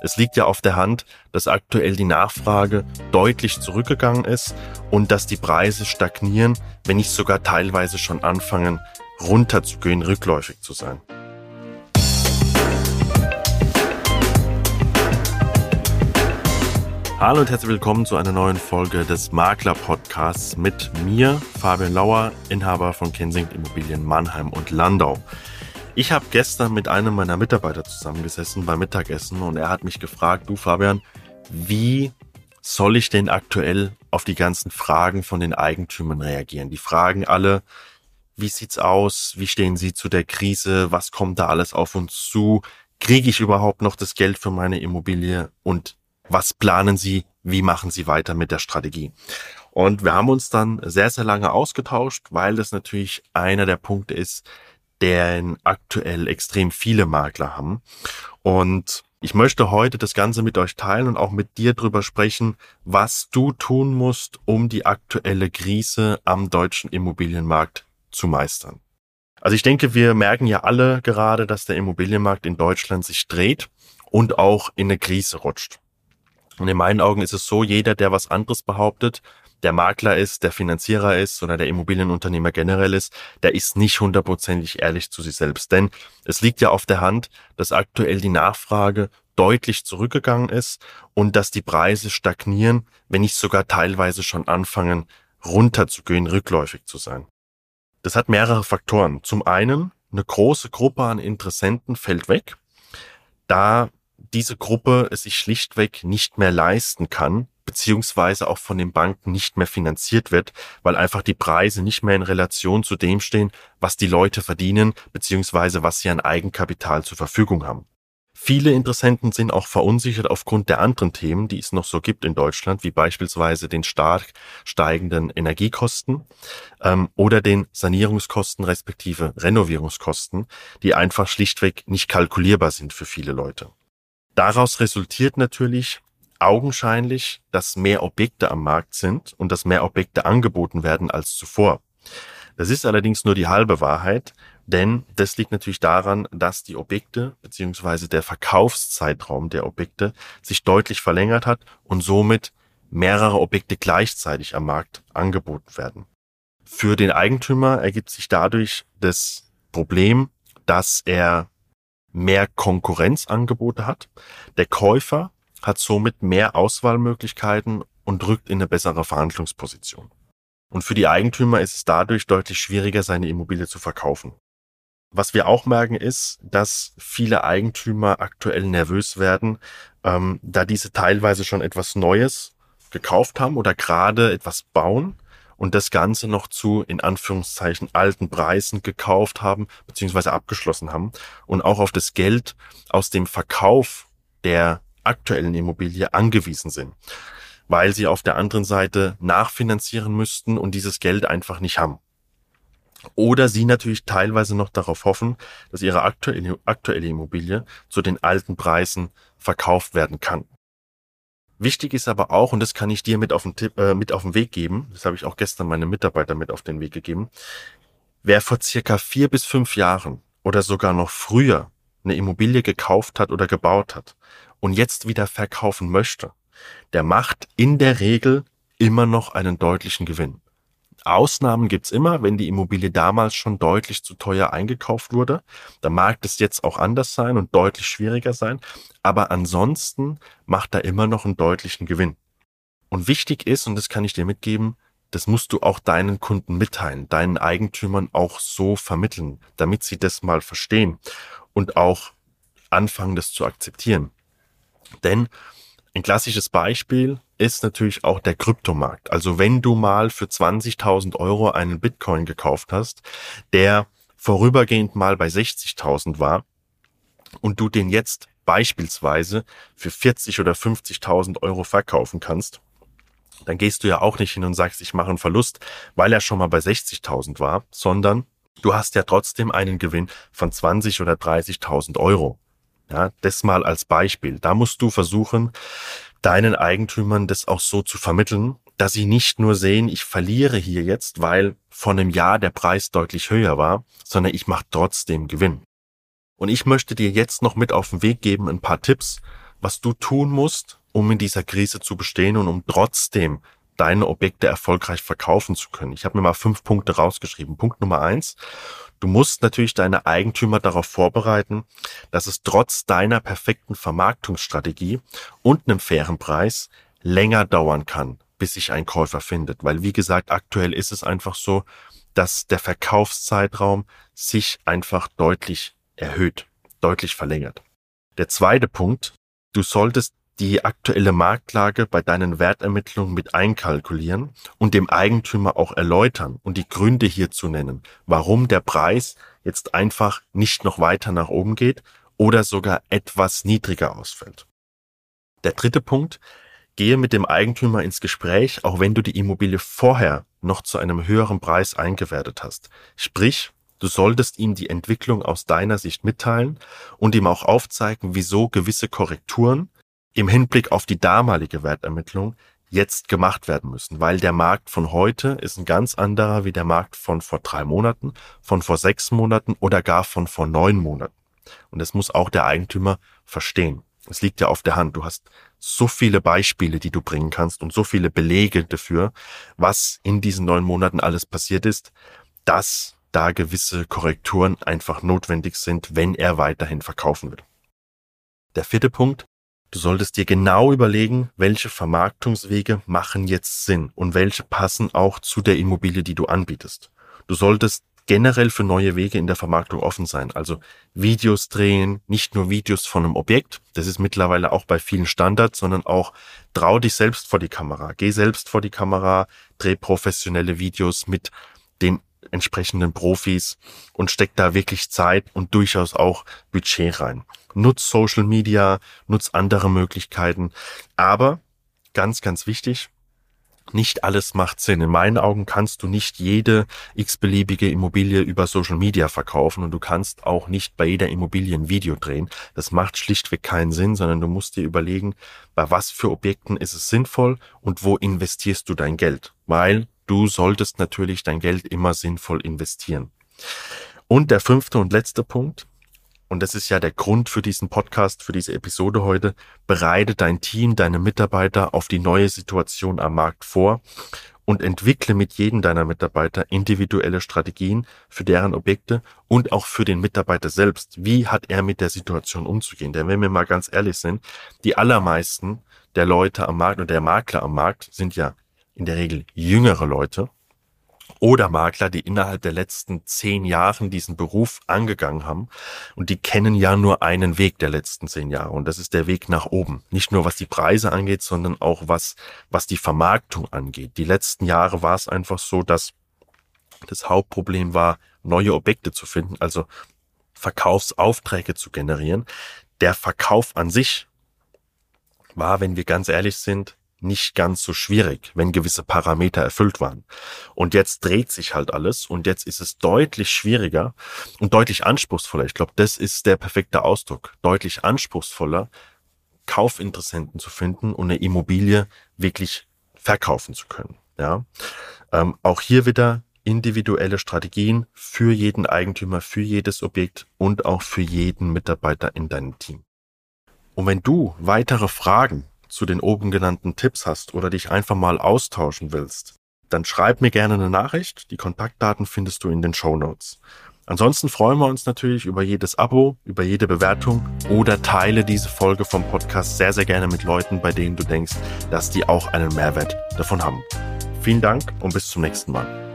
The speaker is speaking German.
Es liegt ja auf der Hand, dass aktuell die Nachfrage deutlich zurückgegangen ist und dass die Preise stagnieren, wenn nicht sogar teilweise schon anfangen, runterzugehen, rückläufig zu sein. Hallo und herzlich willkommen zu einer neuen Folge des Makler Podcasts mit mir, Fabian Lauer, Inhaber von Kensington Immobilien Mannheim und Landau. Ich habe gestern mit einem meiner Mitarbeiter zusammengesessen beim Mittagessen und er hat mich gefragt, du Fabian, wie soll ich denn aktuell auf die ganzen Fragen von den Eigentümern reagieren? Die fragen alle, wie sieht's aus? Wie stehen sie zu der Krise? Was kommt da alles auf uns zu? Kriege ich überhaupt noch das Geld für meine Immobilie? Und was planen sie? Wie machen sie weiter mit der Strategie? Und wir haben uns dann sehr, sehr lange ausgetauscht, weil das natürlich einer der Punkte ist, den aktuell extrem viele Makler haben. Und ich möchte heute das Ganze mit euch teilen und auch mit dir drüber sprechen, was du tun musst, um die aktuelle Krise am deutschen Immobilienmarkt zu meistern. Also ich denke, wir merken ja alle gerade, dass der Immobilienmarkt in Deutschland sich dreht und auch in eine Krise rutscht. Und in meinen Augen ist es so, jeder, der was anderes behauptet, der Makler ist, der Finanzierer ist oder der Immobilienunternehmer generell ist, der ist nicht hundertprozentig ehrlich zu sich selbst. Denn es liegt ja auf der Hand, dass aktuell die Nachfrage deutlich zurückgegangen ist und dass die Preise stagnieren, wenn nicht sogar teilweise schon anfangen, runterzugehen, rückläufig zu sein. Das hat mehrere Faktoren. Zum einen, eine große Gruppe an Interessenten fällt weg, da diese Gruppe es sich schlichtweg nicht mehr leisten kann, beziehungsweise auch von den Banken nicht mehr finanziert wird, weil einfach die Preise nicht mehr in Relation zu dem stehen, was die Leute verdienen, beziehungsweise was sie an Eigenkapital zur Verfügung haben. Viele Interessenten sind auch verunsichert aufgrund der anderen Themen, die es noch so gibt in Deutschland, wie beispielsweise den stark steigenden Energiekosten ähm, oder den Sanierungskosten respektive Renovierungskosten, die einfach schlichtweg nicht kalkulierbar sind für viele Leute. Daraus resultiert natürlich augenscheinlich, dass mehr Objekte am Markt sind und dass mehr Objekte angeboten werden als zuvor. Das ist allerdings nur die halbe Wahrheit, denn das liegt natürlich daran, dass die Objekte bzw. der Verkaufszeitraum der Objekte sich deutlich verlängert hat und somit mehrere Objekte gleichzeitig am Markt angeboten werden. Für den Eigentümer ergibt sich dadurch das Problem, dass er mehr Konkurrenzangebote hat. Der Käufer hat somit mehr Auswahlmöglichkeiten und rückt in eine bessere Verhandlungsposition. Und für die Eigentümer ist es dadurch deutlich schwieriger, seine Immobilie zu verkaufen. Was wir auch merken ist, dass viele Eigentümer aktuell nervös werden, ähm, da diese teilweise schon etwas Neues gekauft haben oder gerade etwas bauen und das Ganze noch zu, in Anführungszeichen, alten Preisen gekauft haben beziehungsweise abgeschlossen haben und auch auf das Geld aus dem Verkauf der aktuellen Immobilie angewiesen sind, weil sie auf der anderen Seite nachfinanzieren müssten und dieses Geld einfach nicht haben. Oder sie natürlich teilweise noch darauf hoffen, dass ihre aktuelle, aktuelle Immobilie zu den alten Preisen verkauft werden kann. Wichtig ist aber auch, und das kann ich dir mit auf den, Tipp, äh, mit auf den Weg geben, das habe ich auch gestern meinem Mitarbeiter mit auf den Weg gegeben, wer vor circa vier bis fünf Jahren oder sogar noch früher eine Immobilie gekauft hat oder gebaut hat und jetzt wieder verkaufen möchte, der macht in der Regel immer noch einen deutlichen Gewinn. Ausnahmen gibt's immer, wenn die Immobilie damals schon deutlich zu teuer eingekauft wurde. Da mag es jetzt auch anders sein und deutlich schwieriger sein. Aber ansonsten macht er immer noch einen deutlichen Gewinn. Und wichtig ist, und das kann ich dir mitgeben, das musst du auch deinen Kunden mitteilen, deinen Eigentümern auch so vermitteln, damit sie das mal verstehen und auch anfangen, das zu akzeptieren. Denn ein klassisches Beispiel ist natürlich auch der Kryptomarkt. Also wenn du mal für 20.000 Euro einen Bitcoin gekauft hast, der vorübergehend mal bei 60.000 war und du den jetzt beispielsweise für 40 oder 50.000 Euro verkaufen kannst, dann gehst du ja auch nicht hin und sagst, ich mache einen Verlust, weil er schon mal bei 60.000 war, sondern du hast ja trotzdem einen Gewinn von 20 oder 30.000 Euro. Ja, das mal als Beispiel. Da musst du versuchen, deinen Eigentümern das auch so zu vermitteln, dass sie nicht nur sehen, ich verliere hier jetzt, weil vor einem Jahr der Preis deutlich höher war, sondern ich mache trotzdem Gewinn. Und ich möchte dir jetzt noch mit auf den Weg geben ein paar Tipps, was du tun musst, um in dieser Krise zu bestehen und um trotzdem deine Objekte erfolgreich verkaufen zu können. Ich habe mir mal fünf Punkte rausgeschrieben. Punkt Nummer eins. Du musst natürlich deine Eigentümer darauf vorbereiten, dass es trotz deiner perfekten Vermarktungsstrategie und einem fairen Preis länger dauern kann, bis sich ein Käufer findet. Weil, wie gesagt, aktuell ist es einfach so, dass der Verkaufszeitraum sich einfach deutlich erhöht, deutlich verlängert. Der zweite Punkt, du solltest die aktuelle Marktlage bei deinen Wertermittlungen mit einkalkulieren und dem Eigentümer auch erläutern und die Gründe hierzu nennen, warum der Preis jetzt einfach nicht noch weiter nach oben geht oder sogar etwas niedriger ausfällt. Der dritte Punkt, gehe mit dem Eigentümer ins Gespräch, auch wenn du die Immobilie vorher noch zu einem höheren Preis eingewertet hast. Sprich, du solltest ihm die Entwicklung aus deiner Sicht mitteilen und ihm auch aufzeigen, wieso gewisse Korrekturen im Hinblick auf die damalige Wertermittlung jetzt gemacht werden müssen, weil der Markt von heute ist ein ganz anderer wie der Markt von vor drei Monaten, von vor sechs Monaten oder gar von vor neun Monaten. Und das muss auch der Eigentümer verstehen. Es liegt ja auf der Hand. Du hast so viele Beispiele, die du bringen kannst und so viele Belege dafür, was in diesen neun Monaten alles passiert ist, dass da gewisse Korrekturen einfach notwendig sind, wenn er weiterhin verkaufen will. Der vierte Punkt, Du solltest dir genau überlegen, welche Vermarktungswege machen jetzt Sinn und welche passen auch zu der Immobilie, die du anbietest. Du solltest generell für neue Wege in der Vermarktung offen sein. Also Videos drehen, nicht nur Videos von einem Objekt, das ist mittlerweile auch bei vielen Standard, sondern auch trau dich selbst vor die Kamera, geh selbst vor die Kamera, dreh professionelle Videos mit den entsprechenden Profis und steck da wirklich Zeit und durchaus auch Budget rein nutz Social Media, nutz andere Möglichkeiten. Aber ganz, ganz wichtig, nicht alles macht Sinn. In meinen Augen kannst du nicht jede x-beliebige Immobilie über Social Media verkaufen und du kannst auch nicht bei jeder Immobilie ein Video drehen. Das macht schlichtweg keinen Sinn, sondern du musst dir überlegen, bei was für Objekten ist es sinnvoll und wo investierst du dein Geld. Weil du solltest natürlich dein Geld immer sinnvoll investieren. Und der fünfte und letzte Punkt, und das ist ja der Grund für diesen Podcast, für diese Episode heute, bereite dein Team, deine Mitarbeiter auf die neue Situation am Markt vor und entwickle mit jedem deiner Mitarbeiter individuelle Strategien für deren Objekte und auch für den Mitarbeiter selbst. Wie hat er mit der Situation umzugehen? Denn wenn wir mal ganz ehrlich sind, die allermeisten der Leute am Markt und der Makler am Markt sind ja in der Regel jüngere Leute, oder Makler, die innerhalb der letzten zehn Jahren diesen Beruf angegangen haben. Und die kennen ja nur einen Weg der letzten zehn Jahre. Und das ist der Weg nach oben. Nicht nur was die Preise angeht, sondern auch was, was die Vermarktung angeht. Die letzten Jahre war es einfach so, dass das Hauptproblem war, neue Objekte zu finden, also Verkaufsaufträge zu generieren. Der Verkauf an sich war, wenn wir ganz ehrlich sind, nicht ganz so schwierig, wenn gewisse Parameter erfüllt waren. Und jetzt dreht sich halt alles und jetzt ist es deutlich schwieriger und deutlich anspruchsvoller. Ich glaube, das ist der perfekte Ausdruck. Deutlich anspruchsvoller, Kaufinteressenten zu finden und eine Immobilie wirklich verkaufen zu können. Ja, ähm, auch hier wieder individuelle Strategien für jeden Eigentümer, für jedes Objekt und auch für jeden Mitarbeiter in deinem Team. Und wenn du weitere Fragen zu den oben genannten Tipps hast oder dich einfach mal austauschen willst, dann schreib mir gerne eine Nachricht. Die Kontaktdaten findest du in den Show Notes. Ansonsten freuen wir uns natürlich über jedes Abo, über jede Bewertung oder teile diese Folge vom Podcast sehr, sehr gerne mit Leuten, bei denen du denkst, dass die auch einen Mehrwert davon haben. Vielen Dank und bis zum nächsten Mal.